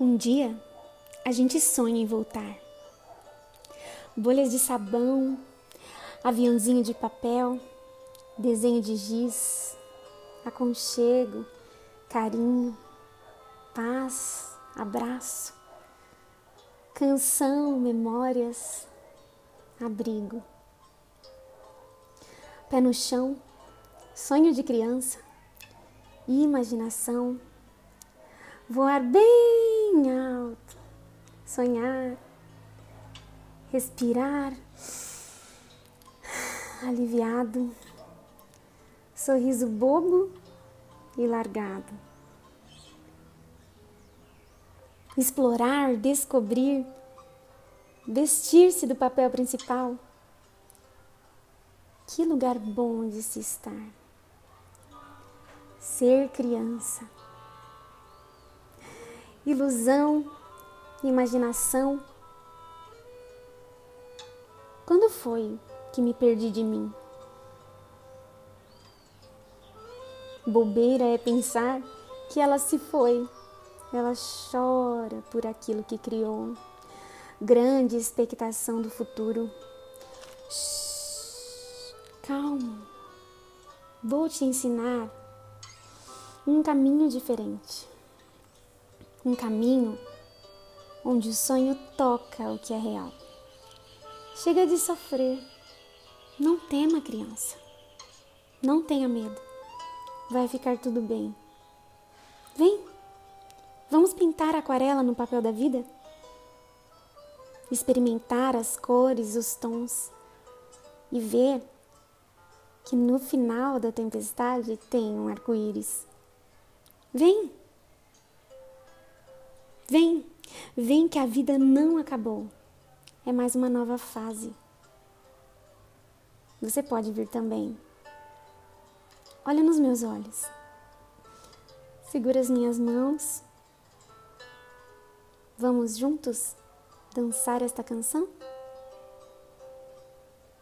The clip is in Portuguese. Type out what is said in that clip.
Um dia a gente sonha em voltar. Bolhas de sabão, aviãozinho de papel, desenho de giz, aconchego, carinho, paz, abraço, canção, memórias, abrigo. Pé no chão, sonho de criança, imaginação, voar bem alto, sonhar, respirar, aliviado, sorriso bobo e largado. Explorar, descobrir, vestir-se do papel principal. Que lugar bom de se estar. Ser criança. Ilusão, imaginação. Quando foi que me perdi de mim? Bobeira é pensar que ela se foi. Ela chora por aquilo que criou. Grande expectação do futuro. Calma. Vou te ensinar um caminho diferente. Um caminho onde o sonho toca o que é real. Chega de sofrer. Não tema, criança. Não tenha medo. Vai ficar tudo bem. Vem, vamos pintar aquarela no papel da vida? Experimentar as cores, os tons e ver que no final da tempestade tem um arco-íris. Vem! Vem! Vem que a vida não acabou. É mais uma nova fase. Você pode vir também. Olha nos meus olhos. Segura as minhas mãos. Vamos juntos dançar esta canção?